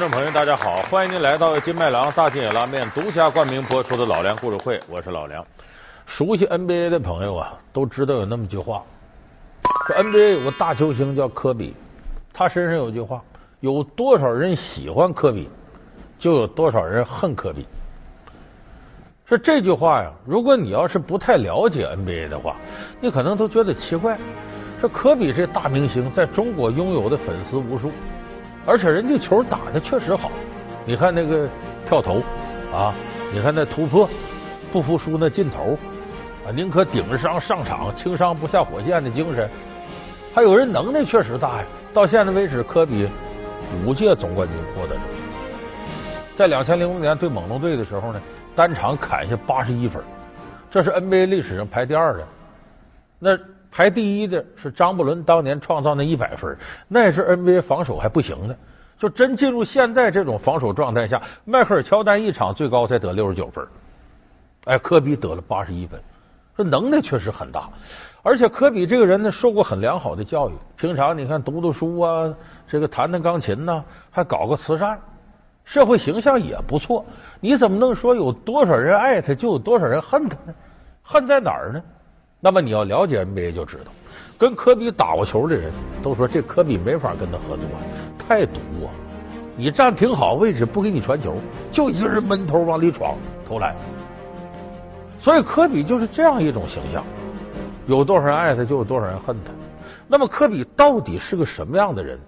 观众朋友，大家好，欢迎您来到金麦郎大金野拉面独家冠名播出的老梁故事会，我是老梁。熟悉 NBA 的朋友啊，都知道有那么句话，说 NBA 有个大球星叫科比，他身上有句话，有多少人喜欢科比，就有多少人恨科比。说这句话呀，如果你要是不太了解 NBA 的话，你可能都觉得奇怪。说科比这大明星在中国拥有的粉丝无数。而且人家球打的确实好，你看那个跳投啊，你看那突破，不服输那劲头啊，宁可顶着伤上场，轻伤不下火线的精神，还有人能耐确实大呀。到现在为止，科比五届总冠军获得者，在两千零五年对猛龙队的时候呢，单场砍下八十一分，这是 NBA 历史上排第二的。那。排第一的是张伯伦当年创造那一百分，那是 NBA 防守还不行呢。就真进入现在这种防守状态下，迈克尔乔丹一场最高才得六十九分，哎，科比得了八十一分，这能耐确实很大。而且科比这个人呢，受过很良好的教育，平常你看读读书啊，这个弹弹钢琴呐，还搞个慈善，社会形象也不错。你怎么能说有多少人爱他，就有多少人恨他呢？恨在哪儿呢？那么你要了解 NBA 就知道，跟科比打过球的人都说这科比没法跟他合作，太毒啊！你站挺好位置不给你传球，就一个人闷头往里闯投篮。所以科比就是这样一种形象，有多少人爱他，就有多少人恨他。那么科比到底是个什么样的人？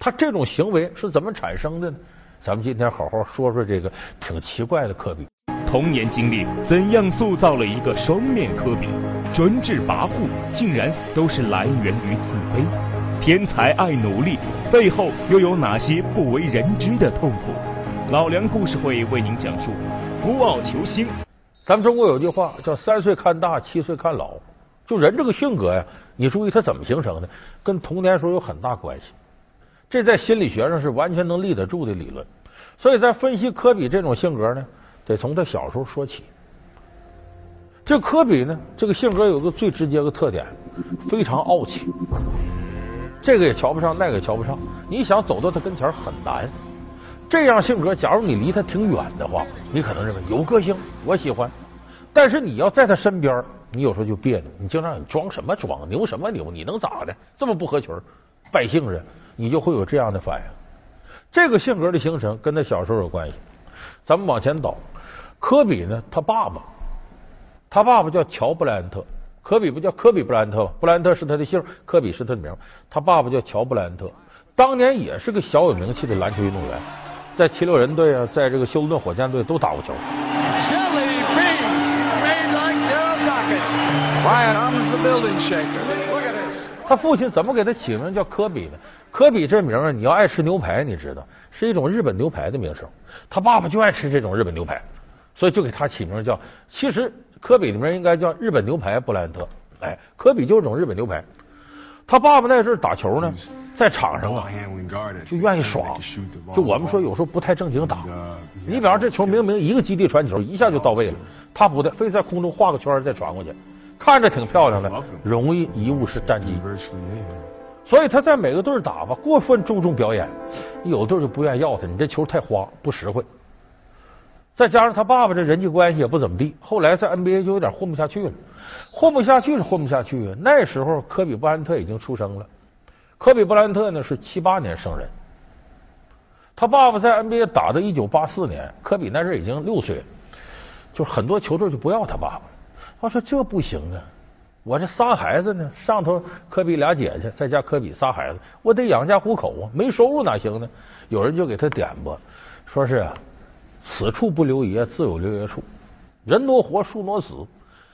他这种行为是怎么产生的呢？咱们今天好好说说这个挺奇怪的科比。童年经历怎样塑造了一个双面科比？专制跋扈竟然都是来源于自卑。天才爱努力，背后又有哪些不为人知的痛苦？老梁故事会为您讲述孤傲球星。咱们中国有句话叫“三岁看大，七岁看老”。就人这个性格呀，你注意他怎么形成的，跟童年时候有很大关系。这在心理学上是完全能立得住的理论。所以在分析科比这种性格呢。得从他小时候说起。这科比呢，这个性格有个最直接的特点，非常傲气。这个也瞧不上，那个也瞧不上。你想走到他跟前很难。这样性格，假如你离他挺远的话，你可能认为有个性，我喜欢。但是你要在他身边，你有时候就别扭。你经常你装什么装，牛什么牛？你能咋的？这么不合群，败兴人，你就会有这样的反应。这个性格的形成跟他小时候有关系。咱们往前倒。科比呢？他爸爸，他爸爸叫乔布莱恩特。科比不叫科比布莱恩特吗？布莱恩特是他的姓，科比是他的名。他爸爸叫乔布莱恩特，当年也是个小有名气的篮球运动员，在七六人队啊，在这个休斯顿火箭队都打过球。他父亲怎么给他起名叫科比呢？科比这名啊，你要爱吃牛排，你知道，是一种日本牛排的名声。他爸爸就爱吃这种日本牛排。所以就给他起名叫，其实科比的名应该叫日本牛排布莱恩特。哎，科比就是种日本牛排。他爸爸那阵打球呢，在场上啊，就愿意耍。就我们说有时候不太正经打。你比方这球明明一个基地传球，一下就到位了，他不的，非在空中画个圈再传过去，看着挺漂亮的，容易贻误是战机。所以他在每个队打吧，过分注重表演，有队就不愿意要他，你这球太花，不实惠。再加上他爸爸这人际关系也不怎么地，后来在 NBA 就有点混不下去了。混不下去是混不下去！那时候科比布莱恩特已经出生了。科比布莱恩特呢是七八年生人，他爸爸在 NBA 打到一九八四年，科比那时已经六岁了。就很多球队就不要他爸爸了，他说这不行啊！我这仨孩子呢，上头科比俩姐姐，再加科比仨孩子，我得养家糊口啊，没收入哪行呢？有人就给他点拨，说是。此处不留爷，自有留爷处。人挪活，树挪死。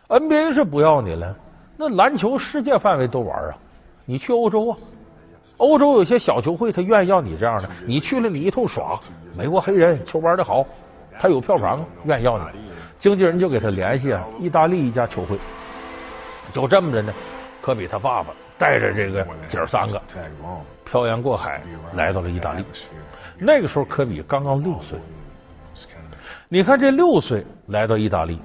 NBA 是不要你了，那篮球世界范围都玩啊！你去欧洲啊，欧洲有些小球会，他愿意要你这样的。你去了，你一通耍。美国黑人球玩的好，他有票房，愿意要你。经纪人就给他联系啊，意大利一家球会。就这么着呢，科比他爸爸带着这个姐儿三个漂洋过海来到了意大利。那个时候，科比刚刚六岁。你看这六岁来到意大利，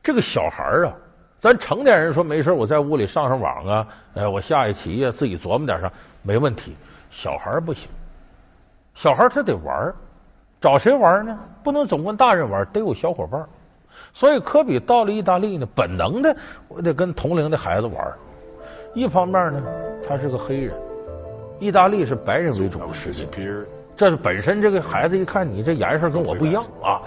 这个小孩啊，咱成年人说没事，我在屋里上上网啊，哎，我下一棋啊，自己琢磨点啥没问题。小孩不行，小孩他得玩找谁玩呢？不能总跟大人玩，得有小伙伴。所以科比到了意大利呢，本能的我得跟同龄的孩子玩。一方面呢，他是个黑人，意大利是白人为主的世界，这是本身这个孩子一看你这颜色跟我不一样啊。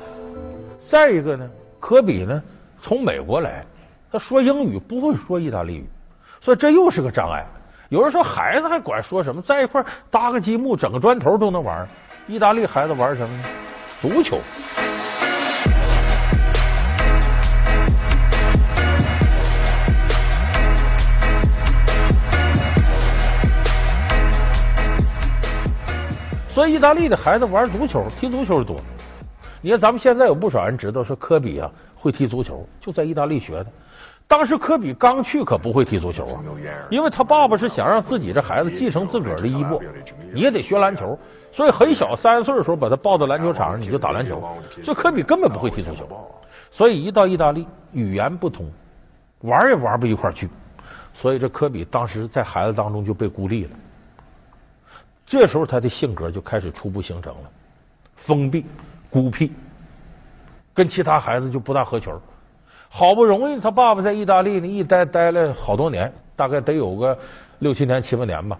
再一个呢，科比呢从美国来，他说英语不会说意大利语，所以这又是个障碍。有人说孩子还管说什么，在一块搭个积木、整个砖头都能玩。意大利孩子玩什么呢？足球。所以意大利的孩子玩足球、踢足球多。你看，咱们现在有不少人知道说科比啊会踢足球，就在意大利学的。当时科比刚去可不会踢足球啊，因为他爸爸是想让自己这孩子继承自个儿的衣钵，你也得学篮球，所以很小三岁的时候把他抱到篮球场上，你就打篮球。所以科比根本不会踢足球，所以一到意大利语言不通，玩也玩不一块去，所以这科比当时在孩子当中就被孤立了。这时候他的性格就开始初步形成了，封闭、孤僻，跟其他孩子就不大合群。好不容易，他爸爸在意大利呢一待待了好多年，大概得有个六七年、七八年吧。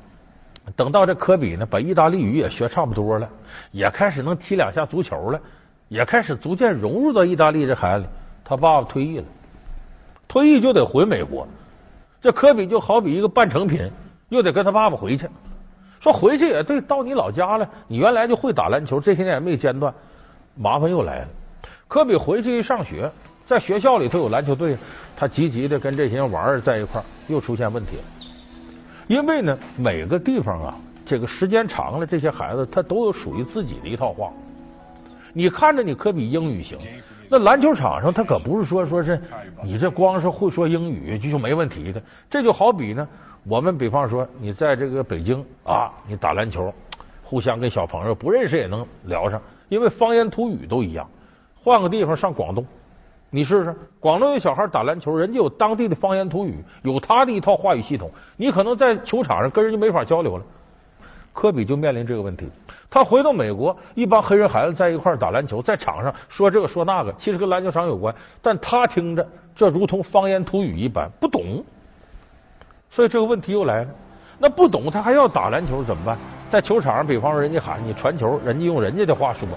等到这科比呢，把意大利语也学差不多了，也开始能踢两下足球了，也开始逐渐融入到意大利这孩子。他爸爸退役了，退役就得回美国。这科比就好比一个半成品，又得跟他爸爸回去。说回去也对，到你老家了，你原来就会打篮球，这些年也没间断，麻烦又来了。科比回去一上学。在学校里头有篮球队，他积极的跟这些人玩在一块又出现问题了。因为呢，每个地方啊，这个时间长了，这些孩子他都有属于自己的一套话。你看着你科比英语行，那篮球场上他可不是说说是你这光是会说英语就就没问题的。这就好比呢，我们比方说你在这个北京啊，你打篮球，互相跟小朋友不认识也能聊上，因为方言土语都一样。换个地方上广东。你试试，广东有小孩打篮球，人家有当地的方言土语，有他的一套话语系统。你可能在球场上跟人家没法交流了。科比就面临这个问题。他回到美国，一帮黑人孩子在一块打篮球，在场上说这个说那个，其实跟篮球场有关，但他听着这如同方言土语一般，不懂。所以这个问题又来了。那不懂他还要打篮球怎么办？在球场上，比方说人家喊你传球，人家用人家的话说。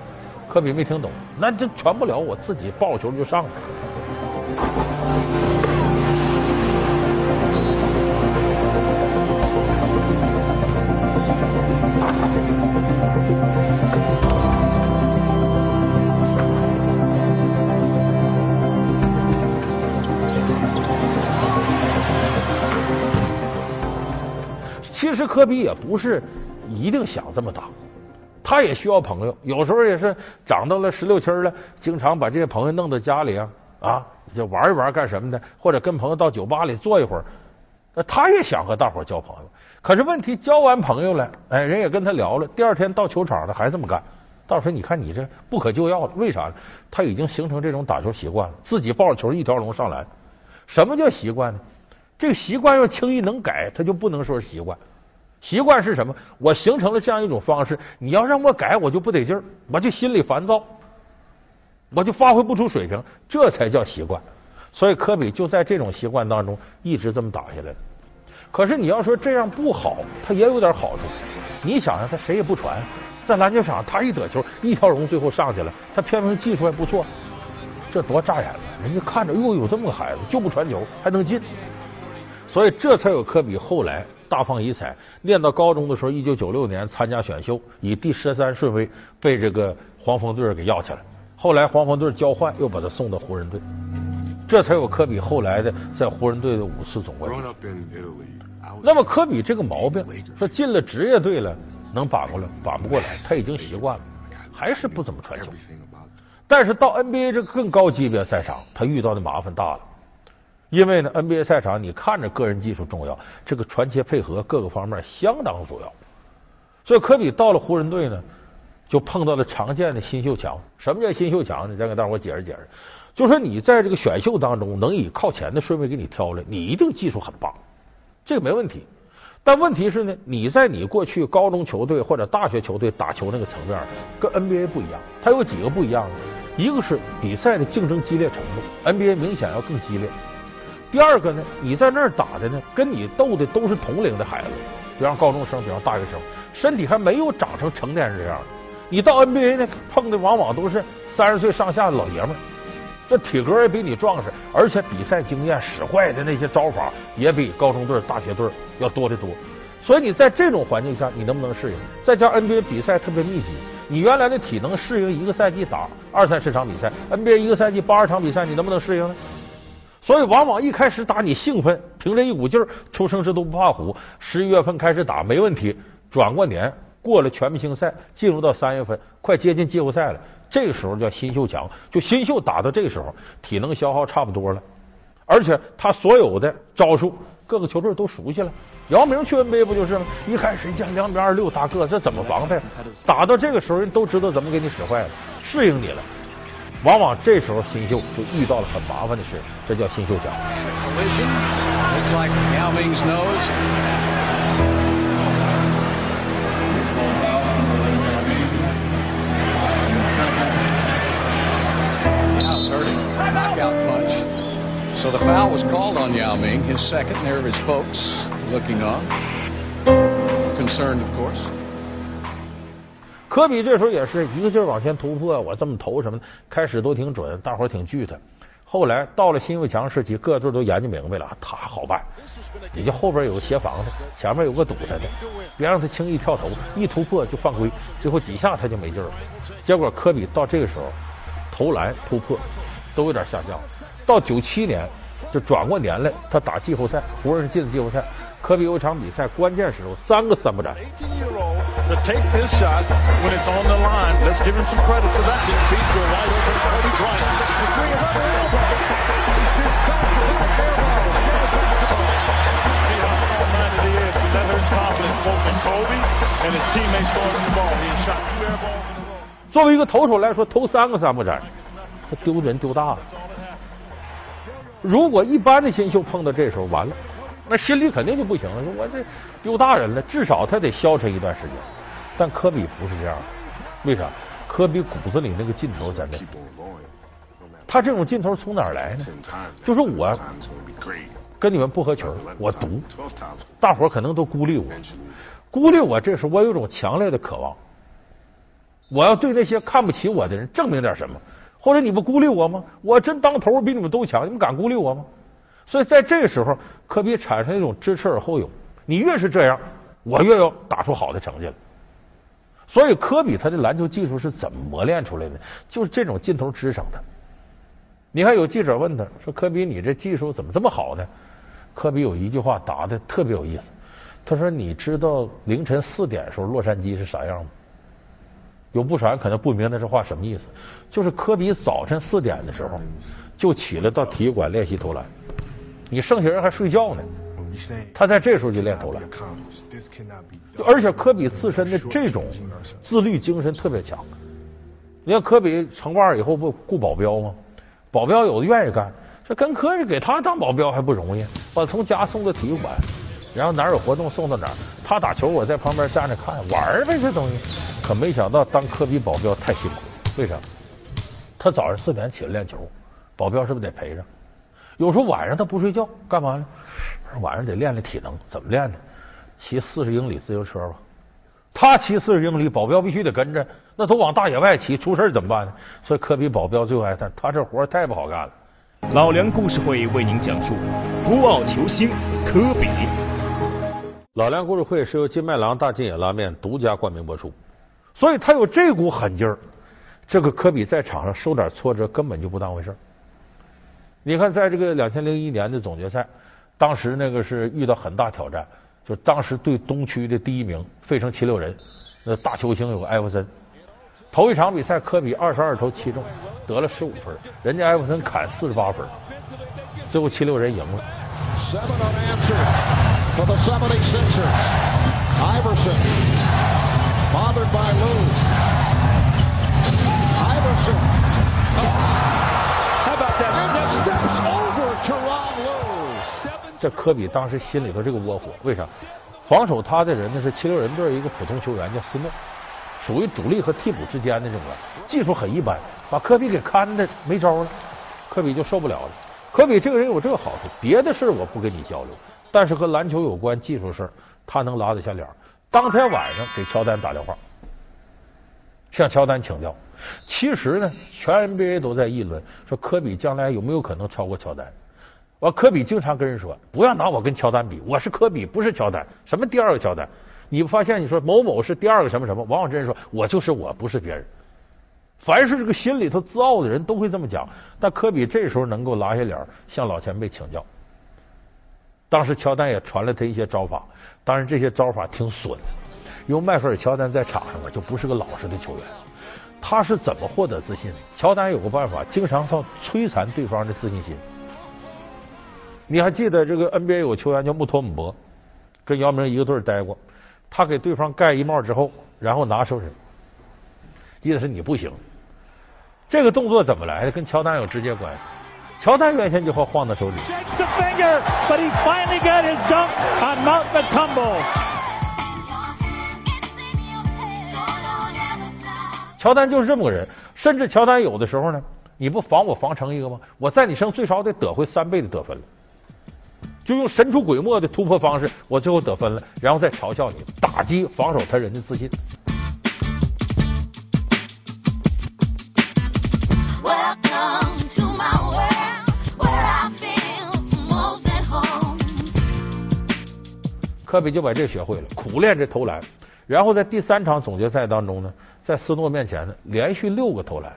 科比没听懂，那这传不了，我自己抱球就上了。其实科比也不是一定想这么打。他也需要朋友，有时候也是长到了十六七了，经常把这些朋友弄到家里啊啊，就玩一玩干什么的，或者跟朋友到酒吧里坐一会儿。那他也想和大伙交朋友，可是问题交完朋友了，哎，人也跟他聊了，第二天到球场了还这么干。到时候你看你这不可救药了，为啥？他已经形成这种打球习惯了，自己抱着球一条龙上篮。什么叫习惯呢？这个习惯要轻易能改，他就不能说是习惯。习惯是什么？我形成了这样一种方式，你要让我改，我就不得劲儿，我就心里烦躁，我就发挥不出水平，这才叫习惯。所以科比就在这种习惯当中一直这么打下来可是你要说这样不好，他也有点好处。你想想，他谁也不传，在篮球场他一得球，一条龙最后上去了，他偏偏技术还不错，这多扎眼了！人家看着，哟，有这么个孩子，就不传球还能进，所以这才有科比后来。大放异彩，念到高中的时候，一九九六年参加选秀，以第十三顺位被这个黄蜂队给要起来。后来黄蜂队交换，又把他送到湖人队，这才有科比后来的在湖人队的五次总冠军。那么科比这个毛病，说进了职业队了能把过来，把不过来，他已经习惯了，还是不怎么传球。但是到 NBA 这个更高级别赛场，他遇到的麻烦大了。因为呢，NBA 赛场你看着个人技术重要，这个传切配合各个方面相当主要。所以科比到了湖人队呢，就碰到了常见的新秀墙。什么叫新秀墙呢？再给大伙解释解释。就说你在这个选秀当中能以靠前的顺位给你挑来，你一定技术很棒，这个没问题。但问题是呢，你在你过去高中球队或者大学球队打球那个层面，跟 NBA 不一样。它有几个不一样呢？一个是比赛的竞争激烈程度，NBA 明显要更激烈。第二个呢，你在那儿打的呢，跟你斗的都是同龄的孩子，比方高中生，比方大学生，身体还没有长成成年人这样。你到 NBA 呢，碰的往往都是三十岁上下的老爷们儿，这体格也比你壮实，而且比赛经验使坏的那些招法也比高中队、大学队要多得多。所以你在这种环境下，你能不能适应？再加 NBA 比赛特别密集，你原来的体能适应一个赛季打二三十场比赛，NBA 一个赛季八十场比赛，你能不能适应呢？所以往往一开始打你兴奋，凭着一股劲儿，初生之犊不怕虎，十一月份开始打没问题，转过年。过了全明星赛，进入到三月份，快接近季后赛了。这个时候叫新秀强，就新秀打到这个时候，体能消耗差不多了，而且他所有的招数，各个球队都熟悉了。姚明去 NBA 不就是吗？一开始讲两米二六大个，这怎么防他呀？打到这个时候，人都知道怎么给你使坏了，适应你了。往往这时候新秀就遇到了很麻烦的事，这叫新秀强。knockout punch. So the foul was called on Yao Ming, his second. There are his folks looking on, concerned, of course. 科比这时候也是一个劲儿往前突破，我这么投什么？开始都挺准，大伙儿挺惧他。后来到了新秀强时期，个队都研究明白了，他好办。也就后边有个协防的，前面有个堵他的，别让他轻易跳投，一突破就犯规，最后几下他就没劲了。结果科比到这个时候，投篮突破。都有点下降。到九七年就转过年来，他打季后赛，湖人进了季后赛。科比有一场比赛，关键时候三个三不沾。作为一个投手来说，投三个三不沾。他丢人丢大了。如果一般的新秀碰到这时候完了， 那心里肯定就不行了。说我这丢大人了，至少他得消沉一段时间。但科比不是这样的，为啥？科比骨子里那个劲头在那。他这种劲头从哪儿来呢？就是我跟你们不合群，我独，大伙可能都孤立我，孤立我。这时候我有种强烈的渴望，我要对那些看不起我的人证明点什么。或者你不孤立我吗？我真当头比你们都强，你们敢孤立我吗？所以在这个时候，科比产生一种知耻而后勇。你越是这样，我越要打出好的成绩来。所以科比他的篮球技术是怎么磨练出来的？就是这种劲头支撑他。你看有记者问他说：“科比，你这技术怎么这么好呢？”科比有一句话答的特别有意思，他说：“你知道凌晨四点的时候洛杉矶是啥样吗？”有不少人可能不明白这话什么意思，就是科比早晨四点的时候就起来到体育馆练习投篮，你剩下人还睡觉呢，他在这时候就练投篮，而且科比自身的这种自律精神特别强。你看科比成腕以后不雇保镖吗？保镖有的愿意干，这跟科比给他当保镖还不容易，把从家送到体育馆。然后哪有活动送到哪，他打球我在旁边站着看玩呗，这东西。可没想到当科比保镖太辛苦，为啥？他早上四点起来练球，保镖是不是得陪着？有时候晚上他不睡觉，干嘛呢？晚上得练练体能，怎么练呢？骑四十英里自行车吧。他骑四十英里，保镖必须得跟着，那都往大野外骑，出事怎么办呢？所以科比保镖最后还他他这活太不好干了。老梁故事会为您讲述孤傲球星科比。老梁故事会是由金麦郎大金野拉面独家冠名播出，所以他有这股狠劲儿。这个科比在场上受点挫折根本就不当回事儿。你看，在这个两千零一年的总决赛，当时那个是遇到很大挑战，就当时对东区的第一名费城七六人那大球星有个艾弗森，头一场比赛科比二十二投七中，得了十五分，人家艾弗森砍四十八分，最后七六人赢了。for 这科比当时心里头这个窝火，为啥？防守他的人呢是七六人队一个普通球员叫斯诺，属于主力和替补之间的这种，技术很一般，把科比给看的没招了，科比就受不了了。科比这个人有这个好处，别的事我不跟你交流，但是和篮球有关技术事他能拉得下脸。当天晚上给乔丹打电话，向乔丹请教。其实呢，全 NBA 都在议论说科比将来有没有可能超过乔丹。完，科比经常跟人说：“不要拿我跟乔丹比，我是科比，不是乔丹。什么第二个乔丹？你发现？你说某某是第二个什么什么？往往这人说我就是我，不是别人。凡是这个心里头自傲的人都会这么讲。但科比这时候能够拉下脸向老前辈请教。当时乔丹也传了他一些招法，当然这些招法挺损。因为迈克尔乔丹在场上啊，就不是个老实的球员。他是怎么获得自信？乔丹有个办法，经常靠摧残对方的自信心。你还记得这个 NBA 有球员叫穆托姆博，跟姚明一个队待过。他给对方盖一帽之后，然后拿手指，意思是你不行。这个动作怎么来的？跟乔丹有直接关系。乔丹原先就好晃他手指。乔丹就是这么个人，甚至乔丹有的时候呢，你不防我防成一个吗？我在你身上最少得得回三倍的得分了。就用神出鬼没的突破方式，我最后得分了，然后再嘲笑你，打击防守他人的自信。科比就把这学会了，苦练这投篮，然后在第三场总决赛当中呢，在斯诺面前呢，连续六个投篮，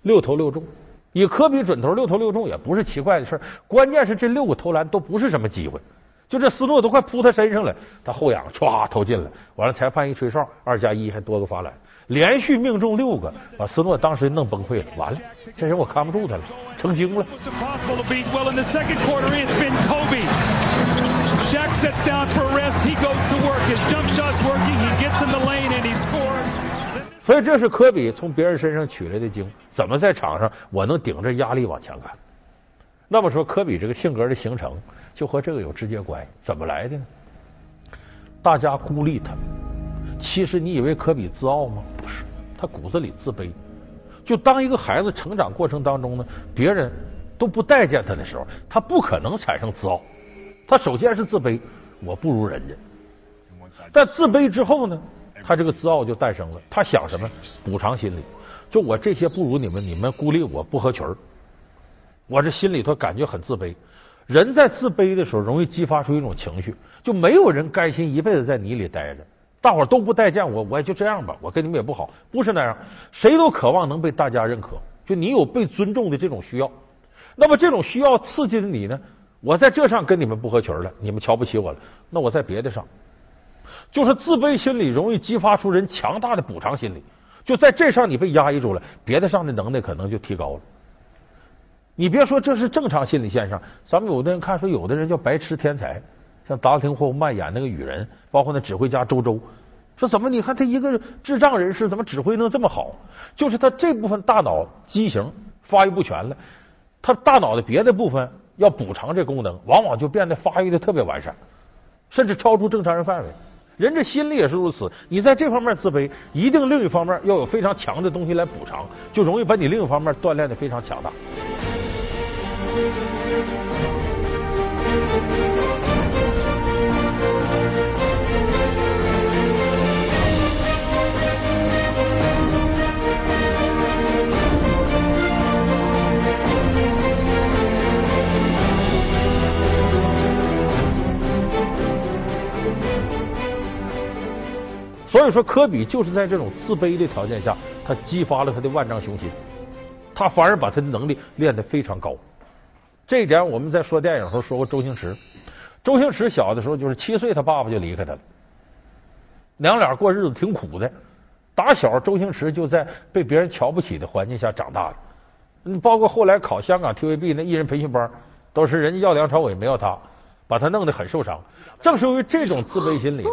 六投六中。以科比准头六投六中也不是奇怪的事关键是这六个投篮都不是什么机会，就这斯诺都快扑他身上了，他后仰歘投进了，完了裁判一吹哨，二加一还多个罚篮，连续命中六个，把斯诺当时弄崩溃了，完了，这人我看不住他了，成精了。所以这是科比从别人身上取来的经，怎么在场上我能顶着压力往前干？那么说科比这个性格的形成就和这个有直接关系。怎么来的呢？大家孤立他，其实你以为科比自傲吗？不是，他骨子里自卑。就当一个孩子成长过程当中呢，别人都不待见他的时候，他不可能产生自傲。他首先是自卑，我不如人家。但自卑之后呢？他这个自傲就诞生了。他想什么？补偿心理。就我这些不如你们，你们孤立我不合群儿，我这心里头感觉很自卑。人在自卑的时候，容易激发出一种情绪，就没有人甘心一辈子在泥里待着。大伙儿都不待见我，我也就这样吧。我跟你们也不好，不是那样。谁都渴望能被大家认可，就你有被尊重的这种需要。那么这种需要刺激的你呢？我在这上跟你们不合群了，你们瞧不起我了，那我在别的上。就是自卑心理容易激发出人强大的补偿心理，就在这上你被压抑住了，别的上的能耐可能就提高了。你别说这是正常心理现象，咱们有的人看说有的人叫白痴天才，像达廷霍夫曼演那个雨人，包括那指挥家周周，说怎么你看他一个智障人士怎么指挥能这么好？就是他这部分大脑畸形发育不全了，他大脑的别的部分要补偿这功能，往往就变得发育的特别完善，甚至超出正常人范围。人这心里也是如此，你在这方面自卑，一定另一方面要有非常强的东西来补偿，就容易把你另一方面锻炼的非常强大。所以说，科比就是在这种自卑的条件下，他激发了他的万丈雄心，他反而把他的能力练得非常高。这一点我们在说电影时候说过周星驰。周星驰小的时候就是七岁，他爸爸就离开他了，娘俩过日子挺苦的。打小，周星驰就在被别人瞧不起的环境下长大的。嗯，包括后来考香港 TVB 那艺人培训班，都是人家要梁朝伟没要他，把他弄得很受伤。正是由于这种自卑心理。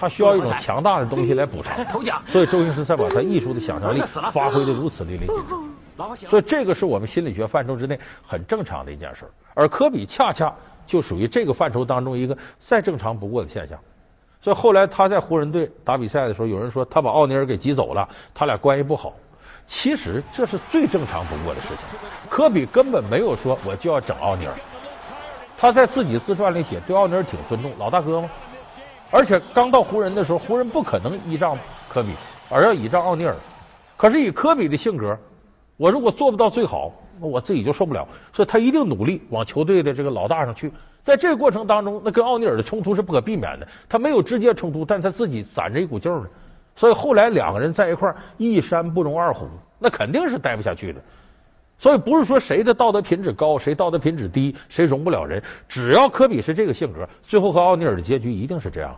他需要一种强大的东西来补偿，所以周星驰才把他艺术的想象力发挥的如此淋漓尽致。所以这个是我们心理学范畴之内很正常的一件事而科比恰恰就属于这个范畴当中一个再正常不过的现象。所以后来他在湖人队打比赛的时候，有人说他把奥尼尔给挤走了，他俩关系不好。其实这是最正常不过的事情。科比根本没有说我就要整奥尼尔，他在自己自传里写对奥尼尔挺尊重，老大哥嘛。而且刚到湖人的时候，湖人不可能依仗科比，而要倚仗奥尼尔。可是以科比的性格，我如果做不到最好，那我自己就受不了。所以他一定努力往球队的这个老大上去。在这个过程当中，那跟奥尼尔的冲突是不可避免的。他没有直接冲突，但他自己攒着一股劲儿呢。所以后来两个人在一块儿，一山不容二虎，那肯定是待不下去的。所以不是说谁的道德品质高，谁道德品质低，谁容不了人。只要科比是这个性格，最后和奥尼尔的结局一定是这样。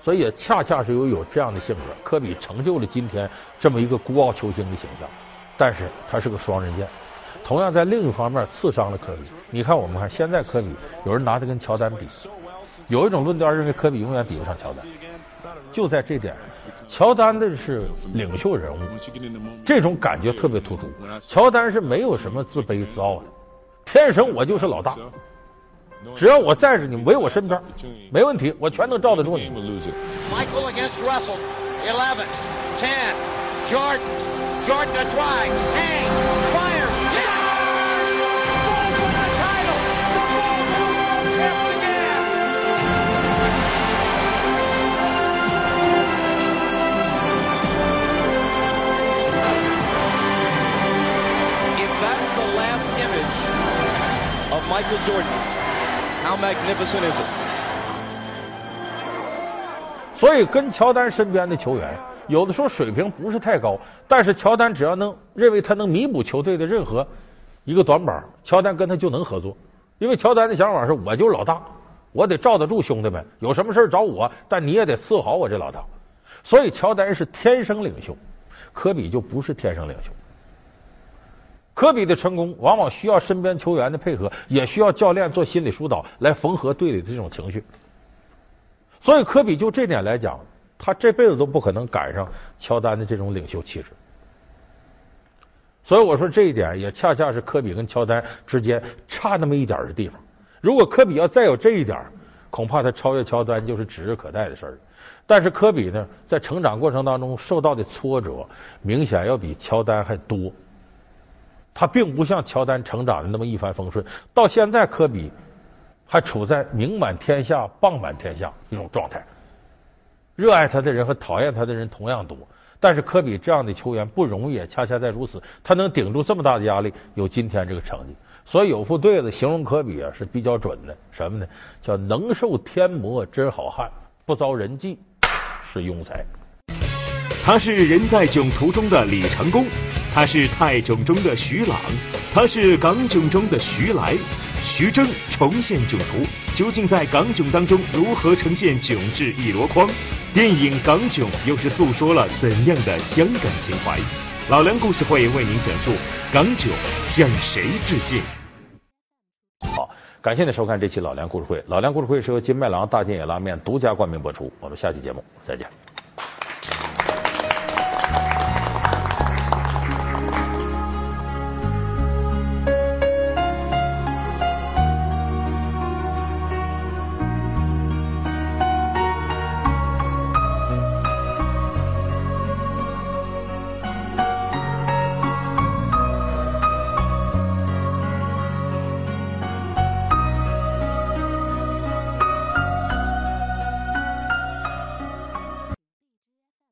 所以也恰恰是由有这样的性格，科比成就了今天这么一个孤傲球星的形象。但是他是个双刃剑。同样，在另一方面刺伤了科比。你看，我们看现在科比，有人拿他跟乔丹比，有一种论调认为科比永远比不上乔丹。就在这点，乔丹的是领袖人物，这种感觉特别突出。乔丹是没有什么自卑自傲的，天生我就是老大，只要我在着，你围我身边，没问题，我全能罩得住你。Michael against Russell. 11, 10, Jordan. Jordan to try. Hangs. Michael Jordan, how magnificent is it? 所以跟乔丹身边的球员，有的时候水平不是太高，但是乔丹只要能认为他能弥补球队的任何一个短板，乔丹跟他就能合作。因为乔丹的想法是，我就是老大，我得罩得住兄弟们，有什么事找我，但你也得伺候好我这老大。所以乔丹是天生领袖，科比就不是天生领袖。科比的成功往往需要身边球员的配合，也需要教练做心理疏导来缝合队里的这种情绪。所以科比就这点来讲，他这辈子都不可能赶上乔丹的这种领袖气质。所以我说这一点也恰恰是科比跟乔丹之间差那么一点的地方。如果科比要再有这一点，恐怕他超越乔丹就是指日可待的事儿。但是科比呢，在成长过程当中受到的挫折明显要比乔丹还多。他并不像乔丹成长的那么一帆风顺，到现在科比还处在名满天下、棒满天下一种状态。热爱他的人和讨厌他的人同样多，但是科比这样的球员不容易，恰恰在如此，他能顶住这么大的压力，有今天这个成绩。所以有副对子形容科比啊是比较准的，什么呢？叫能受天磨真好汉，不遭人忌是庸才。他是人在囧途中的李成功，他是泰囧中的徐朗，他是港囧中的徐来。徐峥重现囧途，究竟在港囧当中如何呈现囧至一箩筐？电影《港囧》又是诉说了怎样的香港情怀？老梁故事会为您讲述港囧向谁致敬。好，感谢您收看这期老梁故事会。老梁故事会是由金麦郎大金野拉面独家冠名播出。我们下期节目再见。